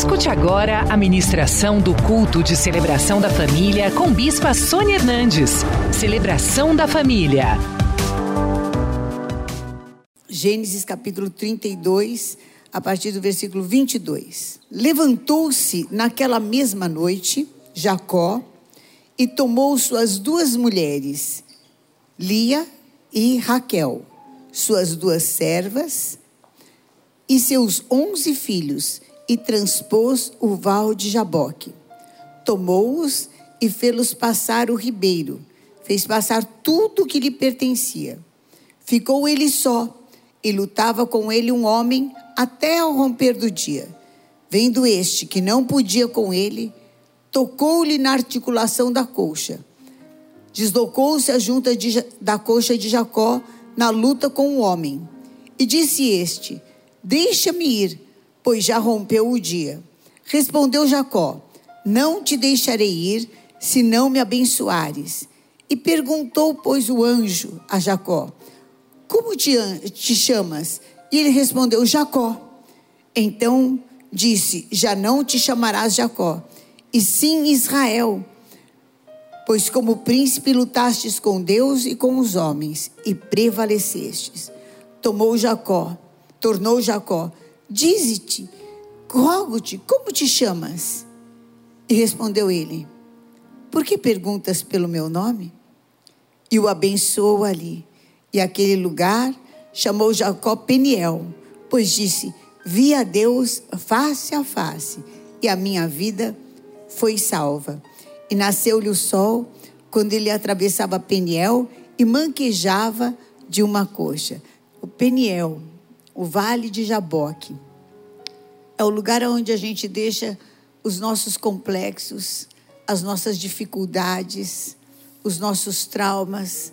Escute agora a ministração do culto de celebração da família com Bispa Sônia Hernandes. Celebração da família. Gênesis capítulo 32, a partir do versículo 22. Levantou-se naquela mesma noite Jacó e tomou suas duas mulheres, Lia e Raquel, suas duas servas e seus onze filhos e transpôs o val de Jaboque. Tomou-os e fê-los passar o ribeiro, fez passar tudo o que lhe pertencia. Ficou ele só, e lutava com ele um homem até ao romper do dia. Vendo este que não podia com ele, tocou-lhe na articulação da coxa. Deslocou-se a junta de, da coxa de Jacó na luta com o homem. E disse este: Deixa-me ir pois já rompeu o dia. Respondeu Jacó: Não te deixarei ir, se não me abençoares. E perguntou, pois, o anjo a Jacó: Como te, te chamas? E ele respondeu: Jacó. Então disse: Já não te chamarás Jacó, e sim Israel. Pois como príncipe lutastes com Deus e com os homens, e prevalecestes. Tomou Jacó, tornou Jacó Dize-te, rogo-te, como te chamas? E respondeu ele: Por que perguntas pelo meu nome? E o abençoou ali. E aquele lugar chamou Jacó Peniel, pois disse: Vi a Deus face a face, e a minha vida foi salva. E nasceu-lhe o sol quando ele atravessava Peniel e manquejava de uma coxa. O Peniel o Vale de Jaboque. É o lugar onde a gente deixa os nossos complexos, as nossas dificuldades, os nossos traumas,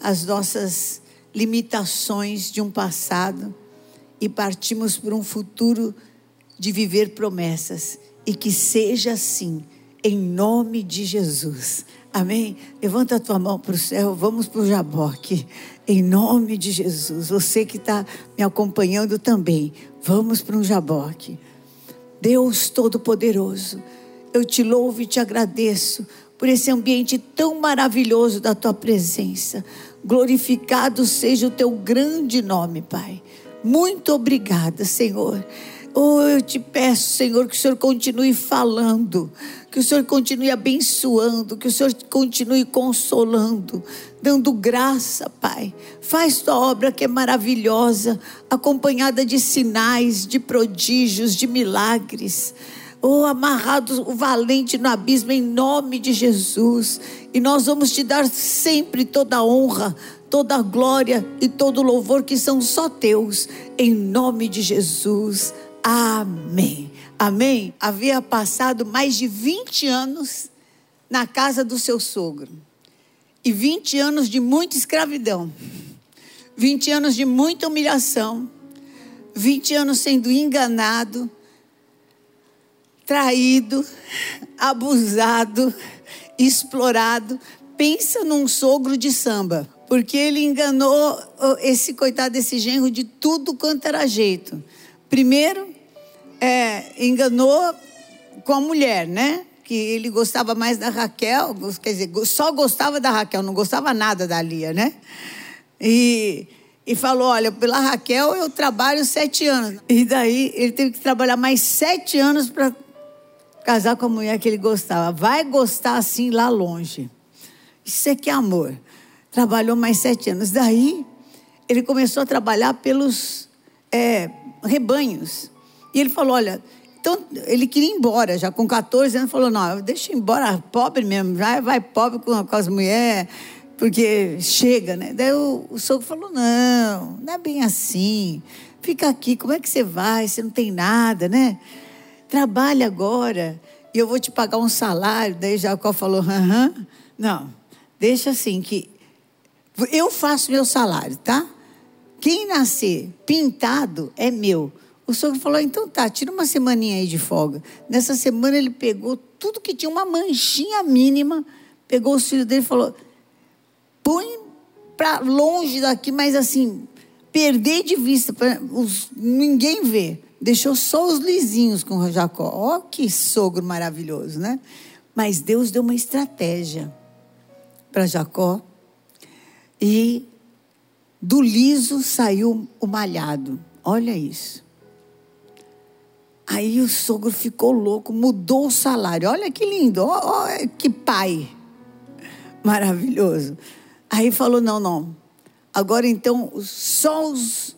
as nossas limitações de um passado e partimos para um futuro de viver promessas. E que seja assim, em nome de Jesus. Amém? Levanta a tua mão para o céu, vamos para o Jaboque. Em nome de Jesus. Você que está me acompanhando também, vamos para um Jaboque. Deus Todo-Poderoso, eu te louvo e te agradeço por esse ambiente tão maravilhoso da tua presença. Glorificado seja o teu grande nome, Pai. Muito obrigada, Senhor. Oh, eu te peço, Senhor, que o Senhor continue falando, que o Senhor continue abençoando, que o Senhor continue consolando, dando graça, Pai. Faz tua obra que é maravilhosa, acompanhada de sinais, de prodígios, de milagres. Oh, amarrado o valente no abismo em nome de Jesus. E nós vamos te dar sempre toda a honra, toda a glória e todo o louvor que são só teus, em nome de Jesus. Amém. Amém. Havia passado mais de 20 anos na casa do seu sogro. E 20 anos de muita escravidão. 20 anos de muita humilhação. 20 anos sendo enganado, traído, abusado, explorado. Pensa num sogro de samba, porque ele enganou esse coitado desse genro de tudo quanto era jeito. Primeiro, é, enganou com a mulher, né? Que ele gostava mais da Raquel, quer dizer, só gostava da Raquel, não gostava nada da Lia, né? E, e falou: Olha, pela Raquel eu trabalho sete anos. E daí ele teve que trabalhar mais sete anos para casar com a mulher que ele gostava. Vai gostar assim lá longe. Isso é que é amor. Trabalhou mais sete anos. Daí ele começou a trabalhar pelos é, rebanhos. E ele falou: olha, então ele queria ir embora, já com 14 anos, falou: não, deixa embora pobre mesmo, já vai pobre com, com as mulheres, porque chega, né? Daí o, o sogro falou: não, não é bem assim. Fica aqui, como é que você vai? Você não tem nada, né? Trabalha agora e eu vou te pagar um salário. Daí Jacó falou: aham, não, deixa assim que eu faço meu salário, tá? Quem nascer pintado é meu. O sogro falou: então tá, tira uma semaninha aí de folga. Nessa semana ele pegou tudo que tinha uma manchinha mínima, pegou os filhos dele e falou: põe para longe daqui, mas assim, perder de vista, para ninguém ver. Deixou só os lisinhos com Jacó. Ó, oh, que sogro maravilhoso, né? Mas Deus deu uma estratégia para Jacó. E do liso saiu o malhado. Olha isso. Aí o sogro ficou louco, mudou o salário. Olha que lindo, olha que pai maravilhoso. Aí falou: não, não. Agora então, só os,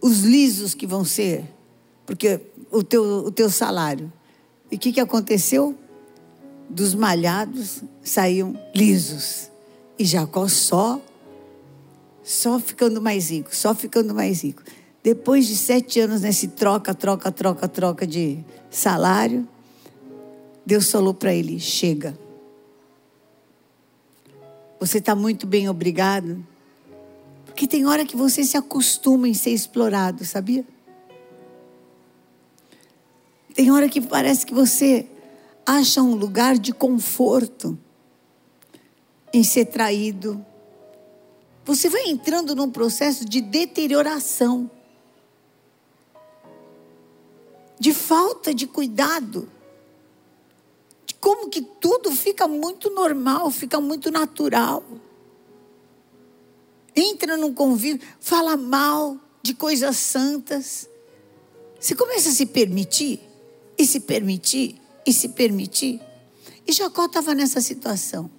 os lisos que vão ser, porque o teu, o teu salário. E o que, que aconteceu? Dos malhados saíam lisos. E Jacó só, só ficando mais rico, só ficando mais rico. Depois de sete anos nesse troca, troca, troca, troca de salário, Deus falou para ele: chega. Você está muito bem, obrigado. Porque tem hora que você se acostuma em ser explorado, sabia? Tem hora que parece que você acha um lugar de conforto em ser traído. Você vai entrando num processo de deterioração de falta de cuidado. De como que tudo fica muito normal, fica muito natural. Entra num convívio, fala mal de coisas santas. Você começa a se permitir, e se permitir, e se permitir. E Jacó estava nessa situação.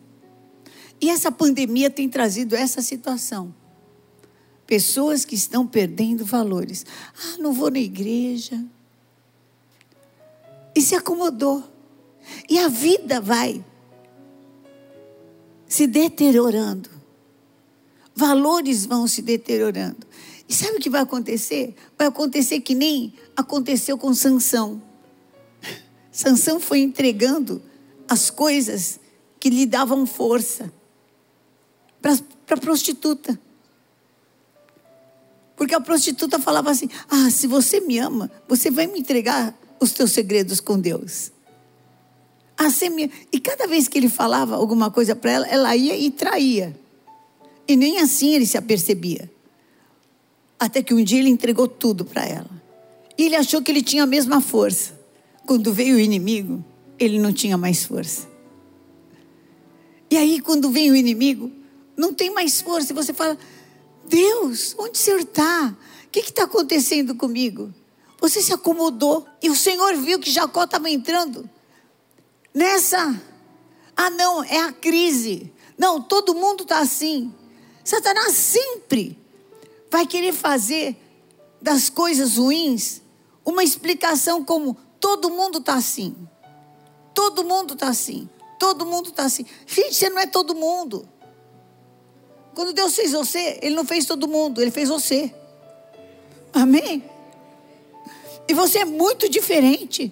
E essa pandemia tem trazido essa situação. Pessoas que estão perdendo valores. Ah, não vou na igreja e se acomodou. E a vida vai se deteriorando. Valores vão se deteriorando. E sabe o que vai acontecer? Vai acontecer que nem aconteceu com Sansão. Sansão foi entregando as coisas que lhe davam força para a prostituta. Porque a prostituta falava assim: Ah, se você me ama, você vai me entregar os teus segredos com Deus. Assim, e cada vez que ele falava alguma coisa para ela, ela ia e traía. E nem assim ele se apercebia. Até que um dia ele entregou tudo para ela. E ele achou que ele tinha a mesma força. Quando veio o inimigo, ele não tinha mais força. E aí, quando vem o inimigo, não tem mais força. E você fala: Deus, onde o senhor está? O que está acontecendo comigo? Você se acomodou. E o Senhor viu que Jacó estava entrando nessa. Ah, não, é a crise. Não, todo mundo está assim. Satanás sempre vai querer fazer das coisas ruins uma explicação como todo mundo está assim. Todo mundo está assim. Todo mundo está assim. Gente, você não é todo mundo. Quando Deus fez você, Ele não fez todo mundo, Ele fez você. Amém? E você é muito diferente.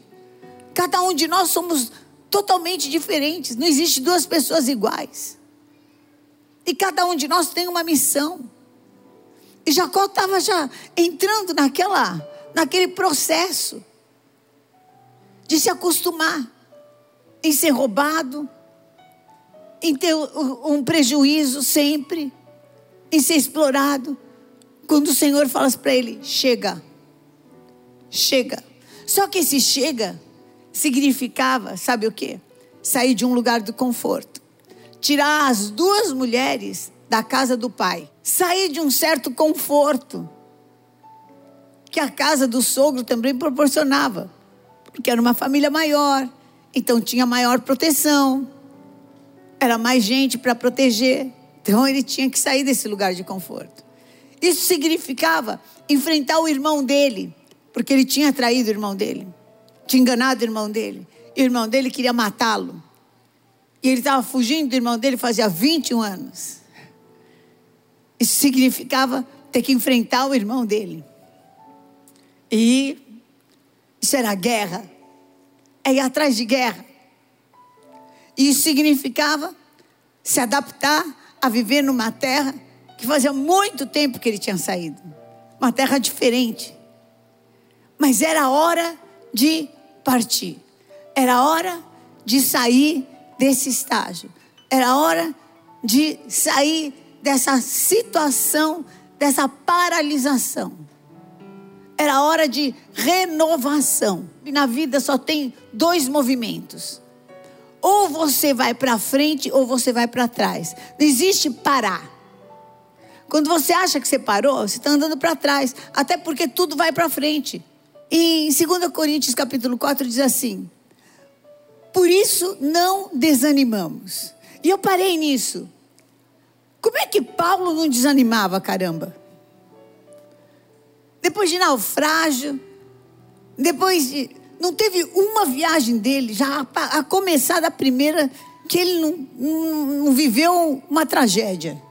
Cada um de nós somos totalmente diferentes. Não existe duas pessoas iguais. E cada um de nós tem uma missão. E Jacó estava já entrando naquela, naquele processo de se acostumar em ser roubado, em ter um prejuízo sempre, em ser explorado. Quando o Senhor fala para ele: chega chega. Só que esse chega significava, sabe o que? Sair de um lugar do conforto. Tirar as duas mulheres da casa do pai. Sair de um certo conforto. Que a casa do sogro também proporcionava. Porque era uma família maior. Então tinha maior proteção. Era mais gente para proteger. Então ele tinha que sair desse lugar de conforto. Isso significava enfrentar o irmão dele, porque ele tinha traído o irmão dele, tinha enganado o irmão dele, e o irmão dele queria matá-lo. E ele estava fugindo do irmão dele fazia 21 anos. Isso significava ter que enfrentar o irmão dele. E isso era guerra. É ir atrás de guerra. E isso significava se adaptar a viver numa terra que fazia muito tempo que ele tinha saído. Uma terra diferente. Mas era hora de partir. Era hora de sair desse estágio. Era hora de sair dessa situação, dessa paralisação. Era hora de renovação. E na vida só tem dois movimentos. Ou você vai para frente ou você vai para trás. Não existe parar. Quando você acha que você parou, você está andando para trás. Até porque tudo vai para frente. Em 2 Coríntios capítulo 4 diz assim: Por isso não desanimamos. E eu parei nisso. Como é que Paulo não desanimava, caramba? Depois de naufrágio, depois de. Não teve uma viagem dele, já a, a começar da primeira, que ele não, não, não viveu uma tragédia.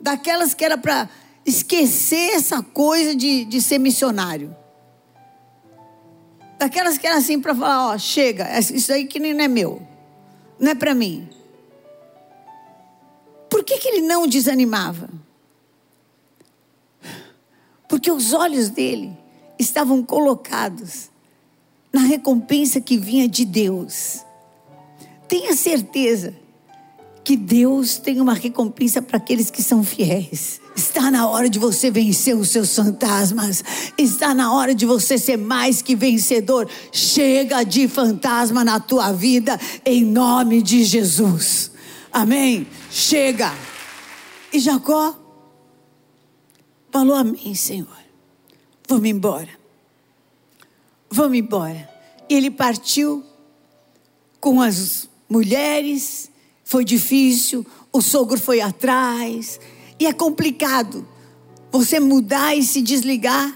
Daquelas que era para esquecer essa coisa de, de ser missionário. Daquelas que era assim para falar: ó, chega, isso aí que nem é meu, não é para mim. Por que, que ele não desanimava? Porque os olhos dele estavam colocados na recompensa que vinha de Deus. Tenha certeza que Deus tem uma recompensa para aqueles que são fiéis. Está na hora de você vencer os seus fantasmas. Está na hora de você ser mais que vencedor. Chega de fantasma na tua vida, em nome de Jesus. Amém? Chega. E Jacó falou: Amém, Senhor. Vamos embora. Vamos embora. E ele partiu com as mulheres. Foi difícil. O sogro foi atrás. E é complicado você mudar e se desligar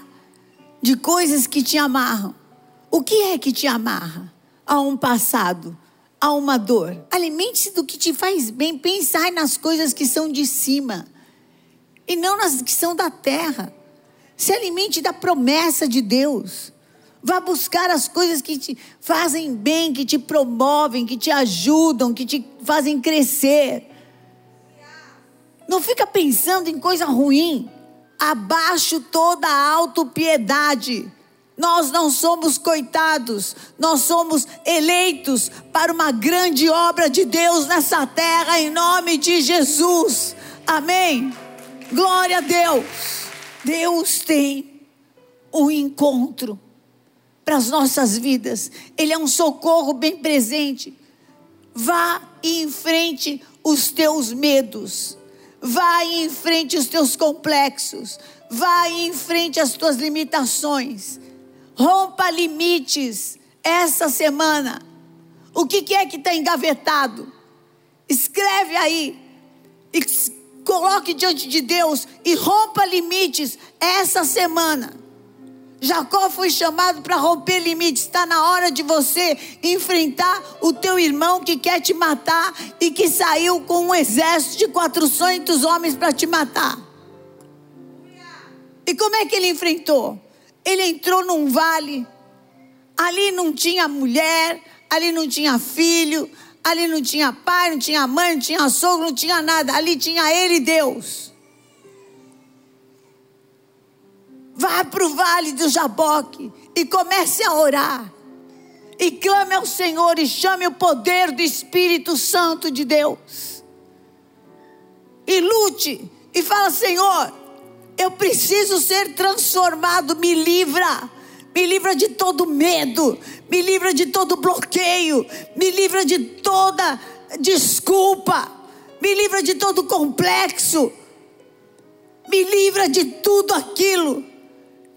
de coisas que te amarram. O que é que te amarra a um passado? a uma dor. Alimente-se do que te faz bem. Pensai nas coisas que são de cima e não nas que são da terra. Se alimente da promessa de Deus. Vá buscar as coisas que te fazem bem, que te promovem, que te ajudam, que te fazem crescer. Não fica pensando em coisa ruim. Abaixo toda a autopiedade. Nós não somos coitados, nós somos eleitos para uma grande obra de Deus nessa terra, em nome de Jesus. Amém. Glória a Deus. Deus tem um encontro para as nossas vidas, Ele é um socorro bem presente. Vá em frente os teus medos, vá em frente os teus complexos, vá em frente as tuas limitações Rompa limites essa semana. O que, é que está engavetado? Escreve aí. Coloque diante de Deus e rompa limites essa semana. Jacó foi chamado para romper limites. Está na hora de você enfrentar o teu irmão que quer te matar e que saiu com um exército de 400 homens para te matar. E como é que ele enfrentou? Ele entrou num vale. Ali não tinha mulher, ali não tinha filho, ali não tinha pai, não tinha mãe, não tinha sogro, não tinha nada. Ali tinha ele e Deus. Vá para o vale do Jaboque e comece a orar. E clame ao Senhor e chame o poder do Espírito Santo de Deus. E lute e fala: Senhor, eu preciso ser transformado, me livra. Me livra de todo medo, me livra de todo bloqueio, me livra de toda desculpa, me livra de todo complexo, me livra de tudo aquilo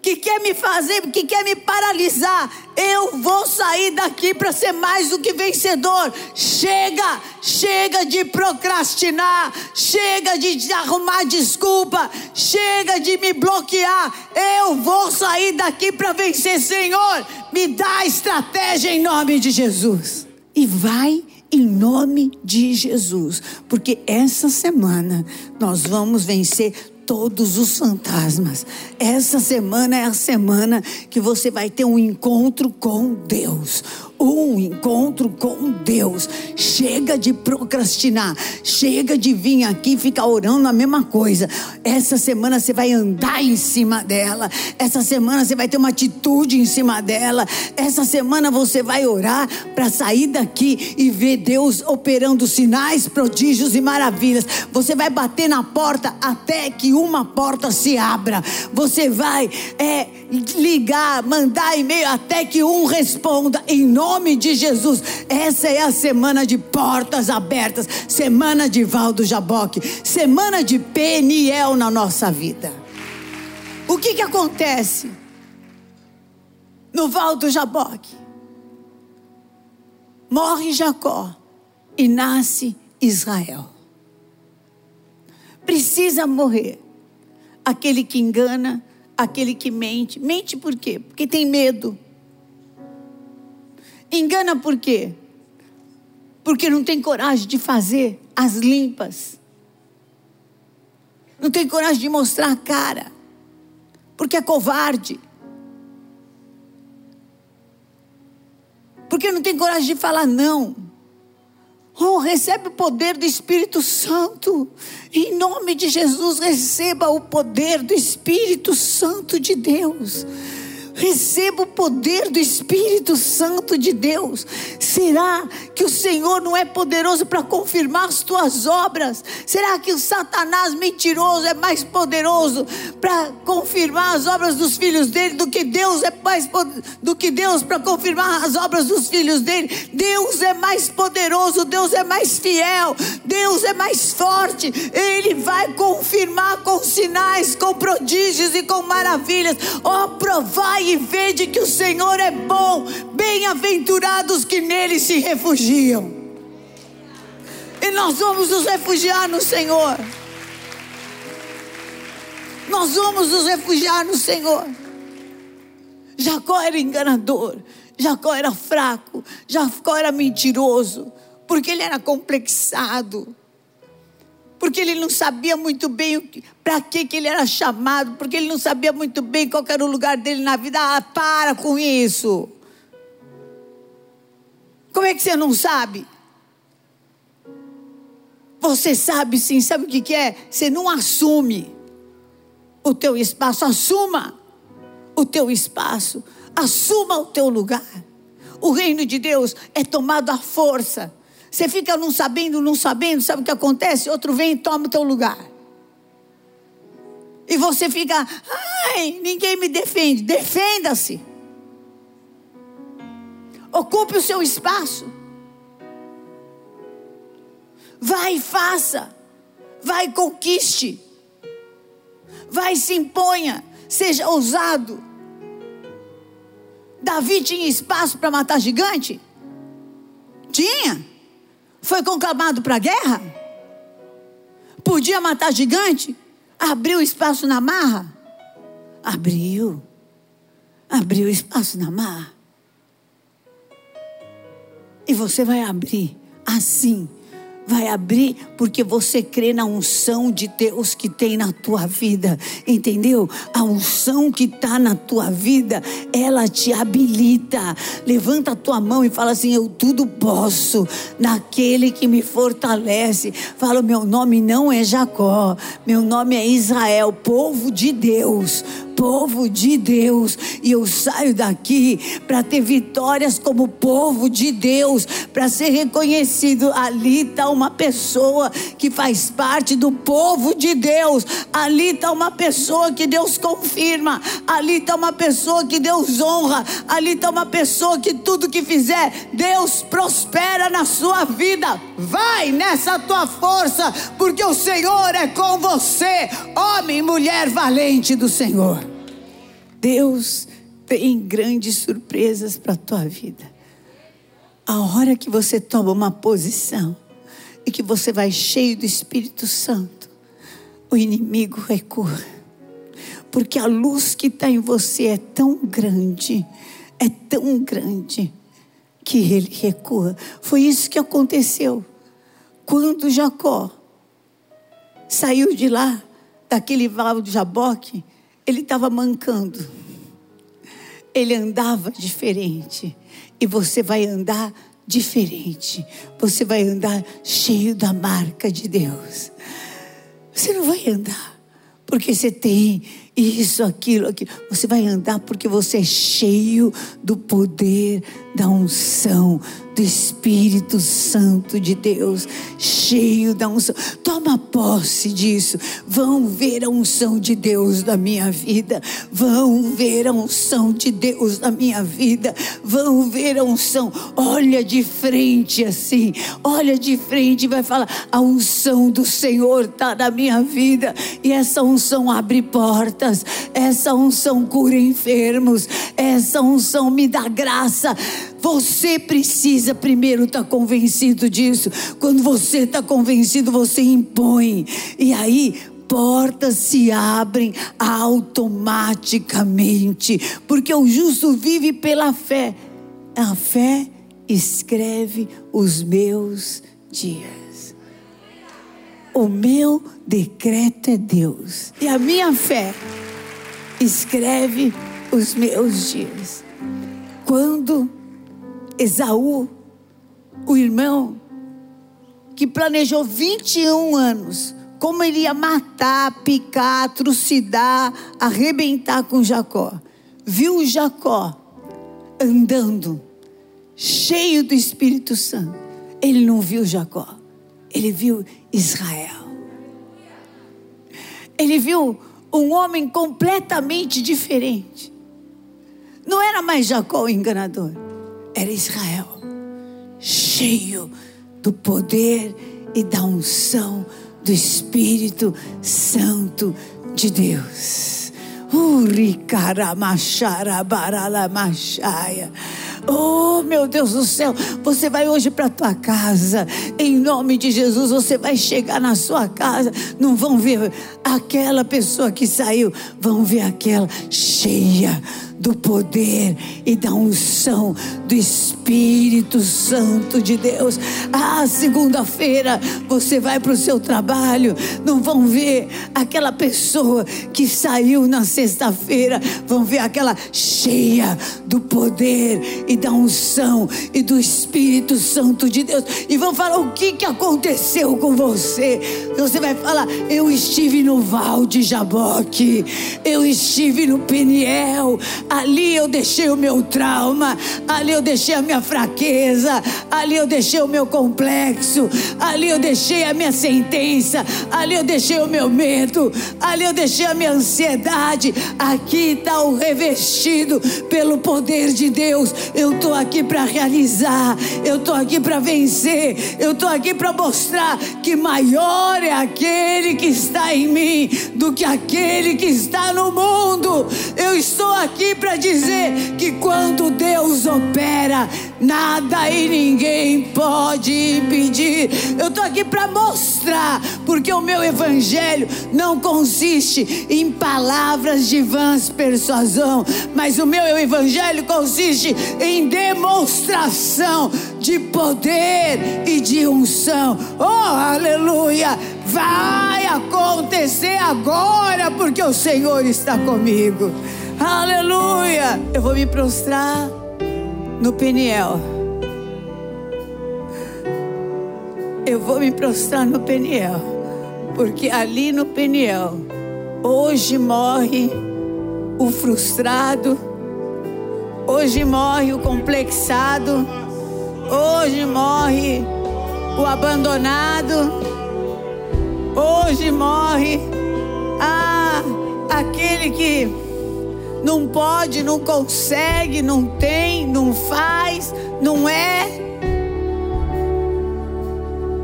que quer me fazer, que quer me paralisar, eu vou sair daqui para ser mais do que vencedor. Chega, chega de procrastinar, chega de arrumar desculpa, chega de me bloquear. Eu vou sair daqui para vencer, Senhor. Me dá estratégia em nome de Jesus. E vai em nome de Jesus, porque essa semana nós vamos vencer todos os fantasmas. Essa semana é a semana que você vai ter um encontro com Deus. Um encontro com Deus. Chega de procrastinar. Chega de vir aqui e ficar orando a mesma coisa. Essa semana você vai andar em cima dela. Essa semana você vai ter uma atitude em cima dela. Essa semana você vai orar para sair daqui e ver Deus operando sinais, prodígios e maravilhas. Você vai bater na porta até que uma porta se abra. Você vai é, ligar, mandar e-mail até que um responda em nome de Jesus. Essa é a semana de portas abertas, semana de Valdo Jaboque, semana de Peniel na nossa vida. O que que acontece no Valdo Jaboque? Morre Jacó e nasce Israel. Precisa morrer aquele que engana, aquele que mente. Mente por quê? Porque tem medo. Engana por quê? Porque não tem coragem de fazer as limpas. Não tem coragem de mostrar a cara. Porque é covarde. Porque não tem coragem de falar não. Oh, recebe o poder do Espírito Santo. Em nome de Jesus, receba o poder do Espírito Santo de Deus. Receba o poder do Espírito Santo de Deus. Será que o Senhor não é poderoso para confirmar as tuas obras? Será que o Satanás mentiroso é mais poderoso para confirmar as obras dos filhos dele do que Deus é mais do que Deus para confirmar as obras dos filhos dele? Deus é mais poderoso, Deus é mais fiel, Deus é mais forte. Ele vai confirmar com sinais, com prodígios e com maravilhas. Oh, provai e vede que o Senhor é bom, bem-aventurados que nele se refugiam. E nós vamos nos refugiar no Senhor. Nós vamos nos refugiar no Senhor. Jacó era enganador, Jacó era fraco, Jacó era mentiroso, porque ele era complexado porque ele não sabia muito bem para que, ele era chamado, porque ele não sabia muito bem qual era o lugar dele na vida. Ah, para com isso. Como é que você não sabe? Você sabe sim, sabe o que, que é? Você não assume o teu espaço, assuma o teu espaço, assuma o teu lugar. O reino de Deus é tomado à força você fica não sabendo, não sabendo, sabe o que acontece? Outro vem e toma o teu lugar. E você fica, ai, ninguém me defende. Defenda-se. Ocupe o seu espaço. Vai e faça. Vai e conquiste. Vai e se imponha. Seja ousado. Davi tinha espaço para matar gigante? Tinha. Foi conclamado para a guerra? Podia matar gigante? Abriu espaço na marra? Abriu. Abriu espaço na marra. E você vai abrir assim vai abrir porque você crê na unção de Deus que tem na tua vida, entendeu? A unção que está na tua vida, ela te habilita. Levanta a tua mão e fala assim: Eu tudo posso naquele que me fortalece. Fala: Meu nome não é Jacó, meu nome é Israel, povo de Deus povo de Deus e eu saio daqui para ter vitórias como povo de Deus, para ser reconhecido. Ali está uma pessoa que faz parte do povo de Deus, ali está uma pessoa que Deus confirma, ali está uma pessoa que Deus honra, ali está uma pessoa que tudo que fizer, Deus prospera na sua vida. Vai nessa tua força, porque o Senhor é com você, homem e mulher valente do Senhor. Deus tem grandes surpresas para a tua vida. A hora que você toma uma posição e que você vai cheio do Espírito Santo, o inimigo recua. Porque a luz que está em você é tão grande, é tão grande, que ele recua. Foi isso que aconteceu quando Jacó saiu de lá, daquele vale de Jaboque, ele estava mancando. Ele andava diferente. e você vai andar diferente. Você vai andar cheio da marca de Deus. Você não vai andar porque você tem isso, aquilo, aquilo. Você vai andar porque você é cheio do poder da unção do Espírito Santo de Deus, cheio da unção. Toma posse disso. Vão ver a unção de Deus na minha vida. Vão ver a unção de Deus na minha vida. Vão ver a unção. Olha de frente assim. Olha de frente e vai falar: a unção do Senhor está na minha vida. E essa unção abre portas. Essa unção cura enfermos. Essa unção me dá graça. Você precisa primeiro estar tá convencido disso. Quando você está convencido, você impõe. E aí, portas se abrem automaticamente, porque o justo vive pela fé. A fé escreve os meus dias. O meu decreto é Deus, e a minha fé escreve os meus dias. Quando Esaú, o irmão, que planejou 21 anos, como ele ia matar, picar, trucidar, arrebentar com Jacó. Viu Jacó andando, cheio do Espírito Santo. Ele não viu Jacó, ele viu Israel. Ele viu um homem completamente diferente. Não era mais Jacó o enganador era Israel, cheio do poder e da unção do Espírito Santo de Deus. Oh, meu Deus do céu, você vai hoje para tua casa. Em nome de Jesus, você vai chegar na sua casa. Não vão ver aquela pessoa que saiu, vão ver aquela cheia do poder e da unção do Espírito Santo de Deus. Ah, segunda-feira você vai para o seu trabalho, não vão ver aquela pessoa que saiu na sexta-feira, vão ver aquela cheia do poder e da unção e do Espírito Santo de Deus e vão falar o que que aconteceu com você. Você vai falar: eu estive no Val de Jaboque, eu estive no Peniel, Ali eu deixei o meu trauma, ali eu deixei a minha fraqueza, ali eu deixei o meu complexo, ali eu deixei a minha sentença, ali eu deixei o meu medo, ali eu deixei a minha ansiedade. Aqui está o revestido pelo poder de Deus. Eu estou aqui para realizar, eu estou aqui para vencer, eu estou aqui para mostrar que maior é aquele que está em mim do que aquele que está no mundo. Eu estou aqui para dizer que quando Deus opera, nada e ninguém pode impedir. Eu estou aqui para mostrar, porque o meu evangelho não consiste em palavras de vãs persuasão, mas o meu evangelho consiste em demonstração de poder e de unção. Oh, aleluia! Vai acontecer agora, porque o Senhor está comigo. Aleluia! Eu vou me prostrar no Peniel. Eu vou me prostrar no Peniel. Porque ali no Peniel, hoje morre o frustrado, hoje morre o complexado, hoje morre o abandonado, hoje morre ah, aquele que não pode, não consegue, não tem, não faz, não é.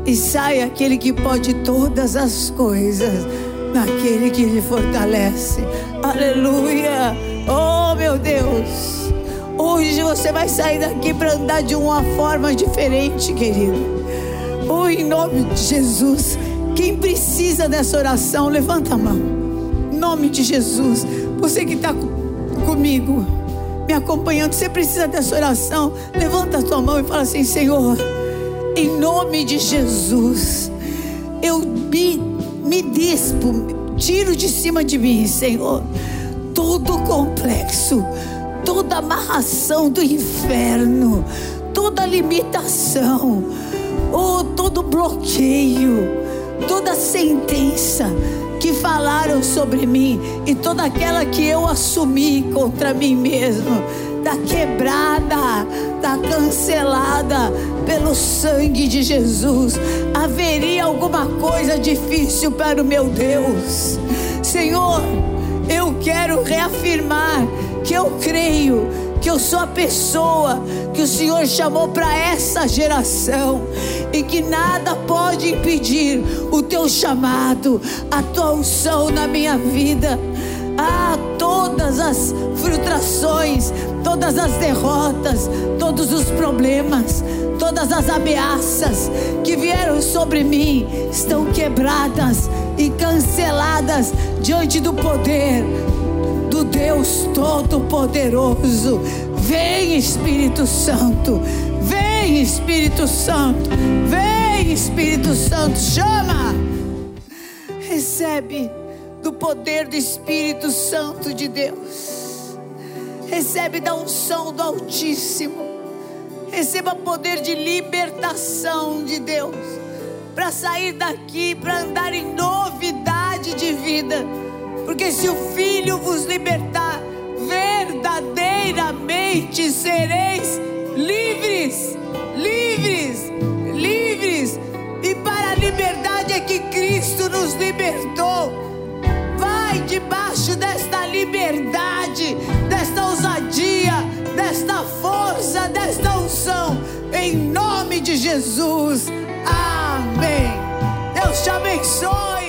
E sai aquele que pode todas as coisas, naquele que lhe fortalece. Aleluia! Oh meu Deus! Hoje você vai sair daqui para andar de uma forma diferente, querido. Oh, em nome de Jesus. Quem precisa dessa oração, levanta a mão. Em nome de Jesus. Você que está comigo, me acompanhando, você precisa dessa oração, levanta a tua mão e fala assim: Senhor, em nome de Jesus, eu me, me dispo, tiro de cima de mim, Senhor, todo complexo, toda amarração do inferno, toda limitação, oh, todo bloqueio, toda sentença que falaram sobre mim e toda aquela que eu assumi contra mim mesmo, está quebrada, está cancelada pelo sangue de Jesus. Haveria alguma coisa difícil para o meu Deus, Senhor? Eu quero reafirmar que eu creio que eu sou a pessoa que o Senhor chamou para essa geração e que nada pode impedir o teu chamado, a tua unção na minha vida. Ah, todas as frustrações, todas as derrotas, todos os problemas, todas as ameaças que vieram sobre mim estão quebradas e canceladas diante do poder do Deus Todo-Poderoso. Vem Espírito Santo, vem Espírito Santo, vem Espírito Santo, chama, recebe do poder do Espírito Santo de Deus, recebe da unção do Altíssimo, receba poder de libertação de Deus, para sair daqui, para andar em novidade de vida porque se o Filho vos libertar, verdadeiramente sereis livres, livres, livres. E para a liberdade é que Cristo nos libertou. Vai debaixo desta liberdade, desta ousadia, desta força, desta unção, em nome de Jesus. Amém. Deus te abençoe.